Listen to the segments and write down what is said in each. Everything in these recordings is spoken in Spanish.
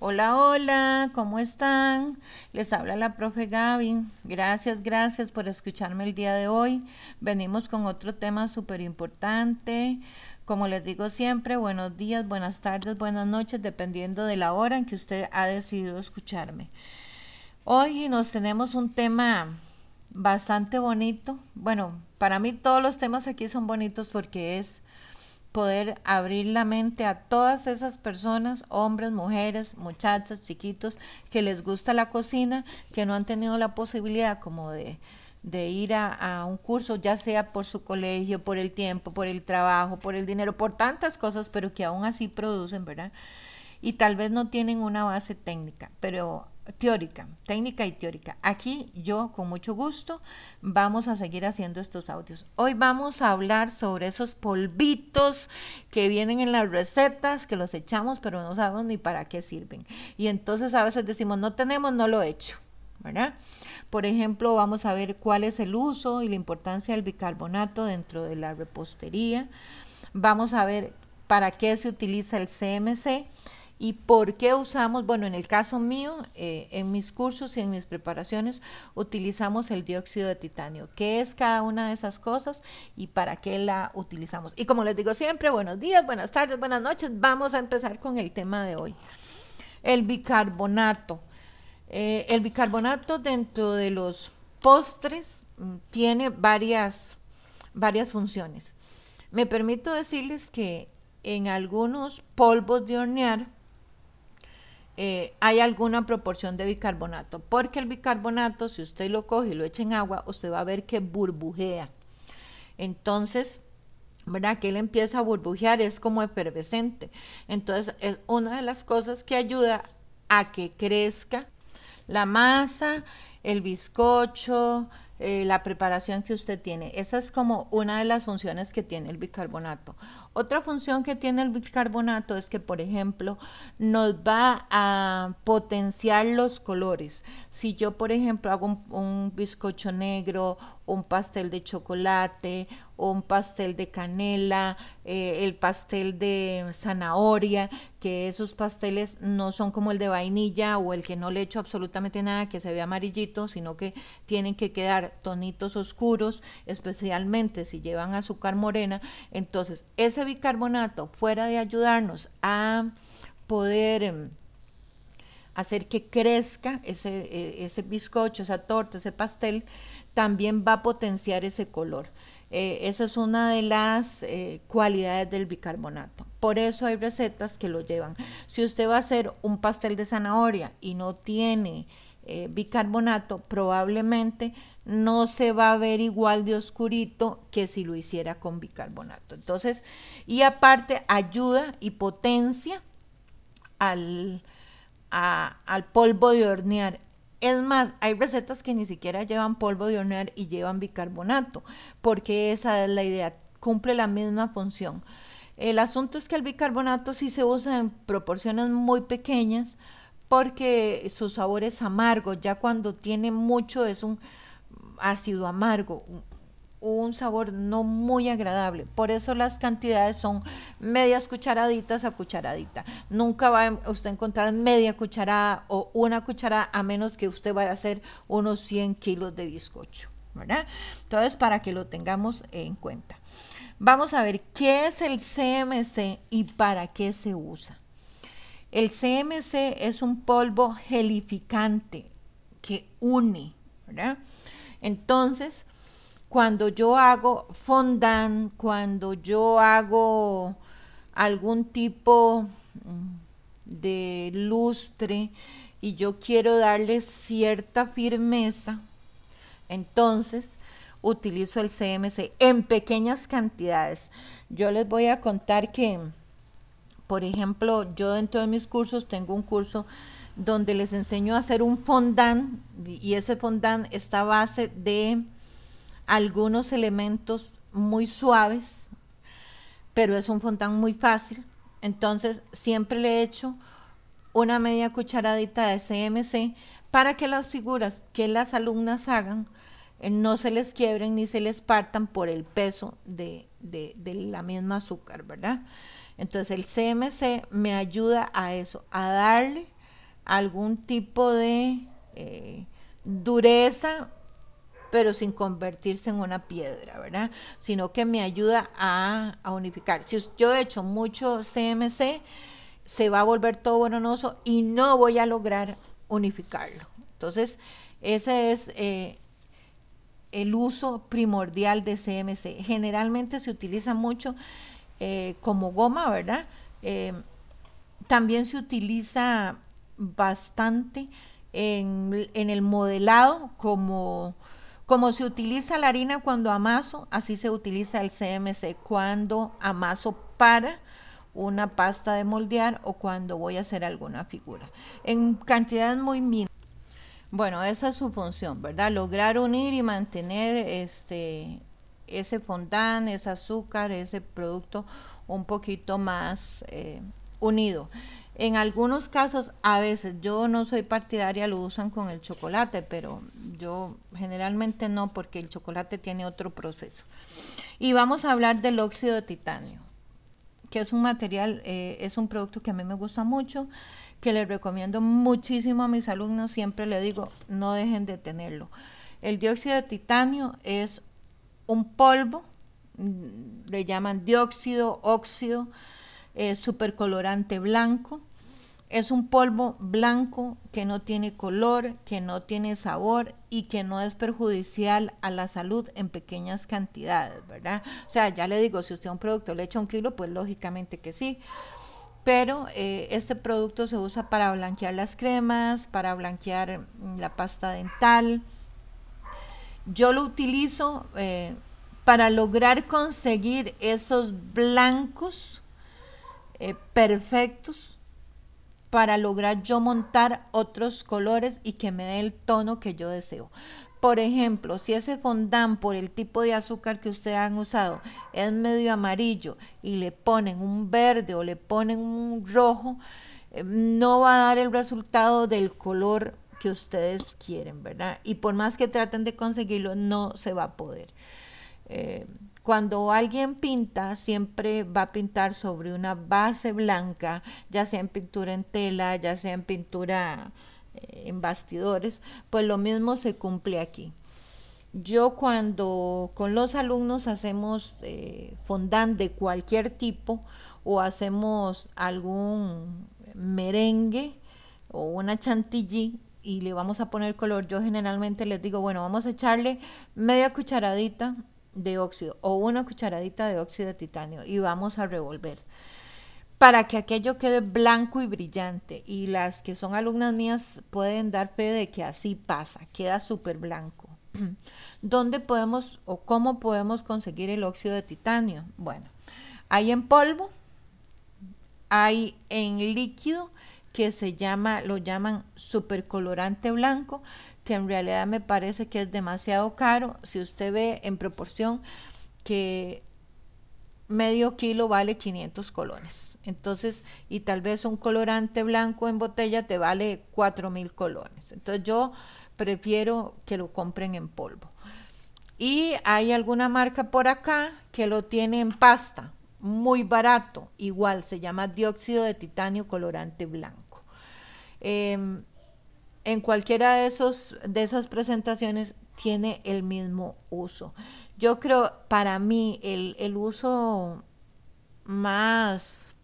Hola, hola, ¿cómo están? Les habla la profe Gaby. Gracias, gracias por escucharme el día de hoy. Venimos con otro tema súper importante. Como les digo siempre, buenos días, buenas tardes, buenas noches, dependiendo de la hora en que usted ha decidido escucharme. Hoy nos tenemos un tema bastante bonito. Bueno, para mí todos los temas aquí son bonitos porque es poder abrir la mente a todas esas personas, hombres, mujeres, muchachas, chiquitos, que les gusta la cocina, que no han tenido la posibilidad como de, de ir a, a, un curso, ya sea por su colegio, por el tiempo, por el trabajo, por el dinero, por tantas cosas, pero que aún así producen, ¿verdad? Y tal vez no tienen una base técnica, pero teórica, técnica y teórica. Aquí yo con mucho gusto vamos a seguir haciendo estos audios. Hoy vamos a hablar sobre esos polvitos que vienen en las recetas, que los echamos pero no sabemos ni para qué sirven. Y entonces a veces decimos, no tenemos, no lo he hecho, ¿verdad? Por ejemplo, vamos a ver cuál es el uso y la importancia del bicarbonato dentro de la repostería. Vamos a ver para qué se utiliza el CMC ¿Y por qué usamos? Bueno, en el caso mío, eh, en mis cursos y en mis preparaciones, utilizamos el dióxido de titanio. ¿Qué es cada una de esas cosas y para qué la utilizamos? Y como les digo siempre, buenos días, buenas tardes, buenas noches. Vamos a empezar con el tema de hoy. El bicarbonato. Eh, el bicarbonato dentro de los postres mm, tiene varias, varias funciones. Me permito decirles que en algunos polvos de hornear, eh, hay alguna proporción de bicarbonato, porque el bicarbonato, si usted lo coge y lo echa en agua, usted va a ver que burbujea. Entonces, ¿verdad? Que él empieza a burbujear, es como efervescente. Entonces, es una de las cosas que ayuda a que crezca la masa, el bizcocho, eh, la preparación que usted tiene. Esa es como una de las funciones que tiene el bicarbonato. Otra función que tiene el bicarbonato es que, por ejemplo, nos va a potenciar los colores. Si yo, por ejemplo, hago un, bizcocho negro un pastel de chocolate, un pastel de canela, eh, el pastel de zanahoria, que esos pasteles no son como el de vainilla o el que no le echo absolutamente nada, que se ve amarillito, sino que tienen que quedar tonitos oscuros, especialmente si llevan azúcar morena. Entonces, ese bicarbonato, fuera de ayudarnos a poder em, hacer que crezca ese, e, ese bizcocho, esa torta, ese pastel, también va a potenciar ese color. Eh, esa es una de las eh, cualidades del bicarbonato. Por eso hay recetas que lo llevan. Si usted va a hacer un pastel de zanahoria y no tiene eh, bicarbonato, probablemente no se va a ver igual de oscurito que si lo hiciera con bicarbonato. Entonces, y aparte ayuda y potencia al, al polvo de hornear. Es más, hay recetas que ni siquiera llevan polvo de hornear y llevan bicarbonato, porque esa es la idea, cumple la misma función. El asunto es que el bicarbonato sí se usa en proporciones muy pequeñas porque su sabor es amargo, ya cuando tiene mucho es un ácido amargo, un sabor no muy agradable. Por eso las cantidades son medias cucharaditas a cucharadita. Nunca va a usted encontrar media cucharada o una cucharada a menos que usted vaya a hacer unos 100 kilos de bizcocho. ¿verdad? Entonces, para que lo tengamos en cuenta. Vamos a ver qué es el CMC y para qué se usa. El CMC es un polvo gelificante que une, ¿verdad? Entonces, cuando yo hago fondant, cuando yo hago algún tipo mm, de lustre y yo quiero darle cierta firmeza, entonces utilizo el CMC en pequeñas cantidades. Yo les voy a contar que, por ejemplo, yo dentro de mis cursos tengo un curso donde les enseño a hacer un fondant y ese fondant está a base de algunos elementos muy suaves, pero es un fontán muy fácil. Entonces siempre le echo una media cucharadita de CMC para que las figuras que las alumnas hagan eh, no se les quiebren ni se les partan por el peso de, de, de la misma azúcar, ¿verdad? Entonces el CMC me ayuda a eso, a darle algún tipo de eh, dureza, pero sin convertirse en una piedra, ¿verdad? Sino que me ayuda a, unificar. Si yo he hecho mucho CMC, se va a volver todo bonoso y no voy a lograr unificarlo. Entonces, ese es eh, el uso primordial de CMC. Generalmente se utiliza mucho eh, como goma, ¿verdad? Eh, también se utiliza bastante en, el modelado como, como se utiliza la harina cuando amaso, así se utiliza el CMC cuando amaso para una pasta de moldear o cuando voy a hacer alguna figura. En cantidades muy mínimas. Bueno, esa es su función, ¿verdad? Lograr unir y mantener este, ese fondant, ese azúcar, ese producto un poquito más eh, unido. En algunos casos, a veces, yo no soy partidaria, lo usan con el chocolate, pero yo generalmente no, porque el chocolate tiene otro proceso. Y vamos a hablar del óxido de titanio, que es un material, eh, es un producto que a mí me gusta mucho que les recomiendo muchísimo a mis alumnos, siempre le digo, no dejen de tenerlo. El dióxido de titanio es un polvo, mm, le llaman dióxido, óxido, supercolorante blanco. Es un polvo blanco que no tiene color, que no tiene sabor y que no es perjudicial a la salud en pequeñas cantidades, ¿verdad? O sea, ya le digo, si usted a un producto le echa un kilo, pues lógicamente que sí pero eh, este producto se usa para blanquear las cremas, para blanquear mm, la pasta dental. Yo lo utilizo eh, para lograr conseguir esos blancos eh, perfectos para lograr yo montar otros colores y que me dé el tono que yo deseo. Por ejemplo, si ese fondant por el tipo de azúcar que ustedes han usado es medio amarillo y le ponen un verde o le ponen un rojo, eh, no va a dar el resultado del color que ustedes quieren, ¿verdad? Y por más que traten de conseguirlo, no se va a poder. Eh, cuando alguien pinta, siempre va a pintar sobre una base blanca, ya sea en pintura en tela, ya sea en pintura en bastidores, pues lo mismo se cumple aquí. Yo cuando con los alumnos hacemos eh, fondant de cualquier tipo o hacemos algún merengue o una chantilly y le vamos a poner color, yo generalmente les digo, bueno, vamos a echarle media cucharadita de óxido o una cucharadita de óxido de titanio y vamos a revolver para que aquello quede blanco y brillante. Y las que son alumnas mías pueden dar fe de que así pasa, queda súper blanco. ¿Dónde podemos o cómo podemos conseguir el óxido de titanio? Bueno, hay en polvo, hay en líquido que se llama, lo llaman supercolorante blanco, que en realidad me parece que es demasiado caro. Si usted ve en proporción que medio kilo vale 500 colones. Entonces, y tal vez un colorante blanco en botella te vale 4000 colones. Entonces, yo prefiero que lo compren en polvo. Y hay alguna marca por acá que lo tiene en pasta, muy barato, igual se llama dióxido de titanio colorante blanco. Em, en cualquiera de, esos, de esas presentaciones tiene el mismo uso. Yo creo, para mí, el, uso más,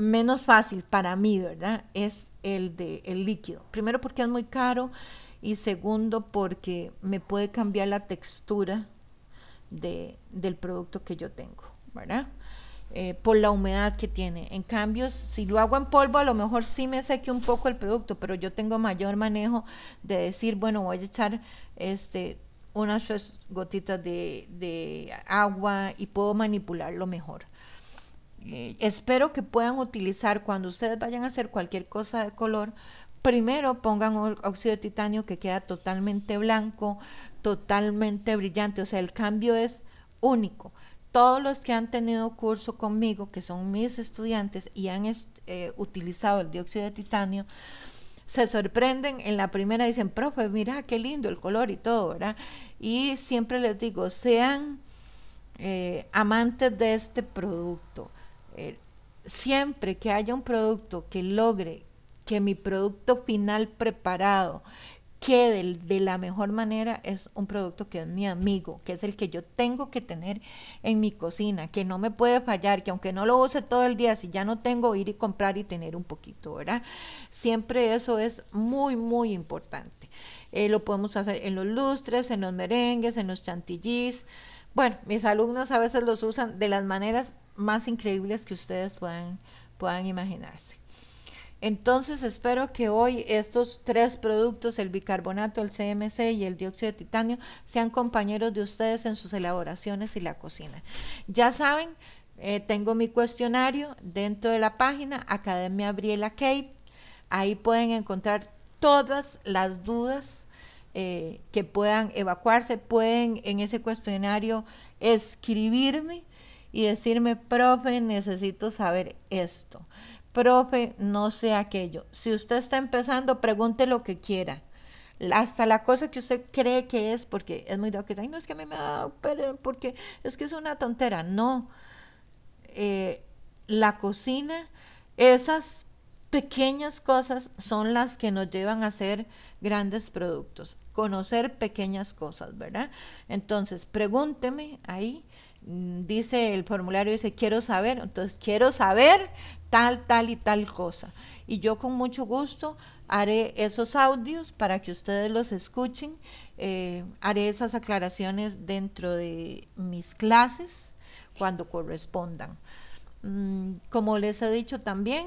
menos fácil para mí, ¿verdad? Es el de el líquido. Primero porque es muy caro y segundo porque me puede cambiar la textura de, del producto que yo tengo, ¿verdad? Eh, por la humedad que tiene. En cambio, si lo hago en polvo, a lo mejor sí me seque un poco el producto, pero yo tengo mayor manejo de decir, bueno, voy a echar este unas tres gotitas de, agua y puedo manipularlo mejor. Eh, espero que puedan utilizar cuando ustedes vayan a hacer cualquier cosa de color, primero pongan óxido de titanio que queda totalmente blanco, totalmente brillante, o sea, el cambio es único. Todos los que han tenido curso conmigo, que son mis estudiantes y han eh, utilizado el dióxido de titanio, se sorprenden en la primera, dicen, profe, mira qué lindo el color y todo, ¿verdad? Y siempre les digo, sean eh, amantes de este producto. Eh, siempre que haya un producto que logre que mi producto final preparado quede de la mejor manera es un producto que es mi amigo, que es el que yo tengo que tener en mi cocina, que no me puede fallar, que aunque no lo use todo el día, si ya no tengo, ir y comprar y tener un poquito, ¿verdad? Siempre eso es muy, muy importante. Eh, lo podemos hacer en los lustres, en los merengues, en los chantillís. Bueno, mis alumnos a veces los usan de las maneras más increíbles que ustedes puedan, puedan imaginarse. Entonces espero que hoy estos tres productos, el bicarbonato, el CMC y el dióxido de titanio, sean compañeros de ustedes en sus elaboraciones y la cocina. Ya saben, eh, tengo mi cuestionario dentro de la página Academia Briela Cape. Ahí pueden encontrar todas las dudas eh, que puedan evacuarse. Pueden en ese cuestionario escribirme y decirme, profe, necesito saber esto profe, no sé aquello. Si usted está empezando, pregunte lo que quiera. Hasta la cosa que usted cree que es, porque es muy que ay, no es que a mí me da, porque es que es una tontera. No. Eh, la cocina, esas pequeñas cosas son las que nos llevan a hacer grandes productos. Conocer pequeñas cosas, ¿verdad? Entonces, pregúnteme ahí mm, dice el formulario, dice, quiero saber, entonces quiero saber tal, tal y tal cosa. Y yo con mucho gusto haré esos audios para que ustedes los escuchen. Eh, haré esas aclaraciones dentro de mis clases cuando correspondan. Mm, como les he dicho también,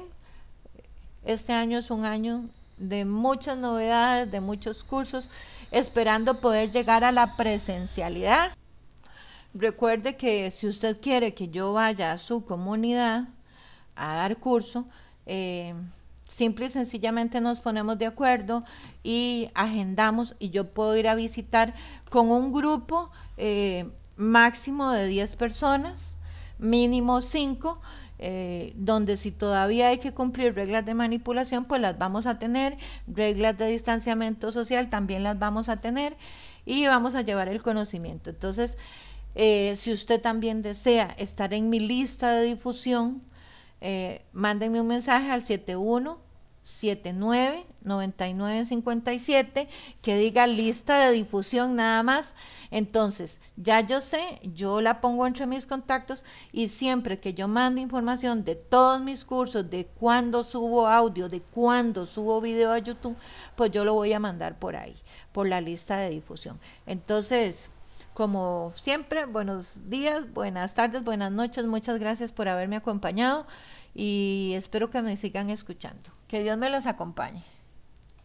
este año es un año de muchas novedades, de muchos cursos, esperando poder llegar a la presencialidad. Recuerde que si usted quiere que yo vaya a su comunidad, a dar curso, eh, simple y sencillamente nos ponemos de acuerdo y agendamos y yo puedo ir a visitar con un grupo eh, máximo de 10 personas, mínimo 5, eh, donde si todavía hay que cumplir reglas de manipulación, pues las vamos a tener, reglas de distanciamiento social también las vamos a tener y vamos a llevar el conocimiento. Entonces, si usted también desea estar en mi lista de difusión, eh, mándenme un mensaje al 7179 9957 que diga lista de difusión nada más. Entonces, ya yo sé, yo la pongo entre mis contactos y siempre que yo mando información de todos mis cursos, de cuándo subo audio, de cuándo subo video a YouTube, pues yo lo voy a mandar por ahí, por la lista de difusión. Entonces, como siempre, buenos días, buenas tardes, buenas noches, muchas gracias por haberme acompañado y espero que me sigan escuchando. Que Dios me los acompañe.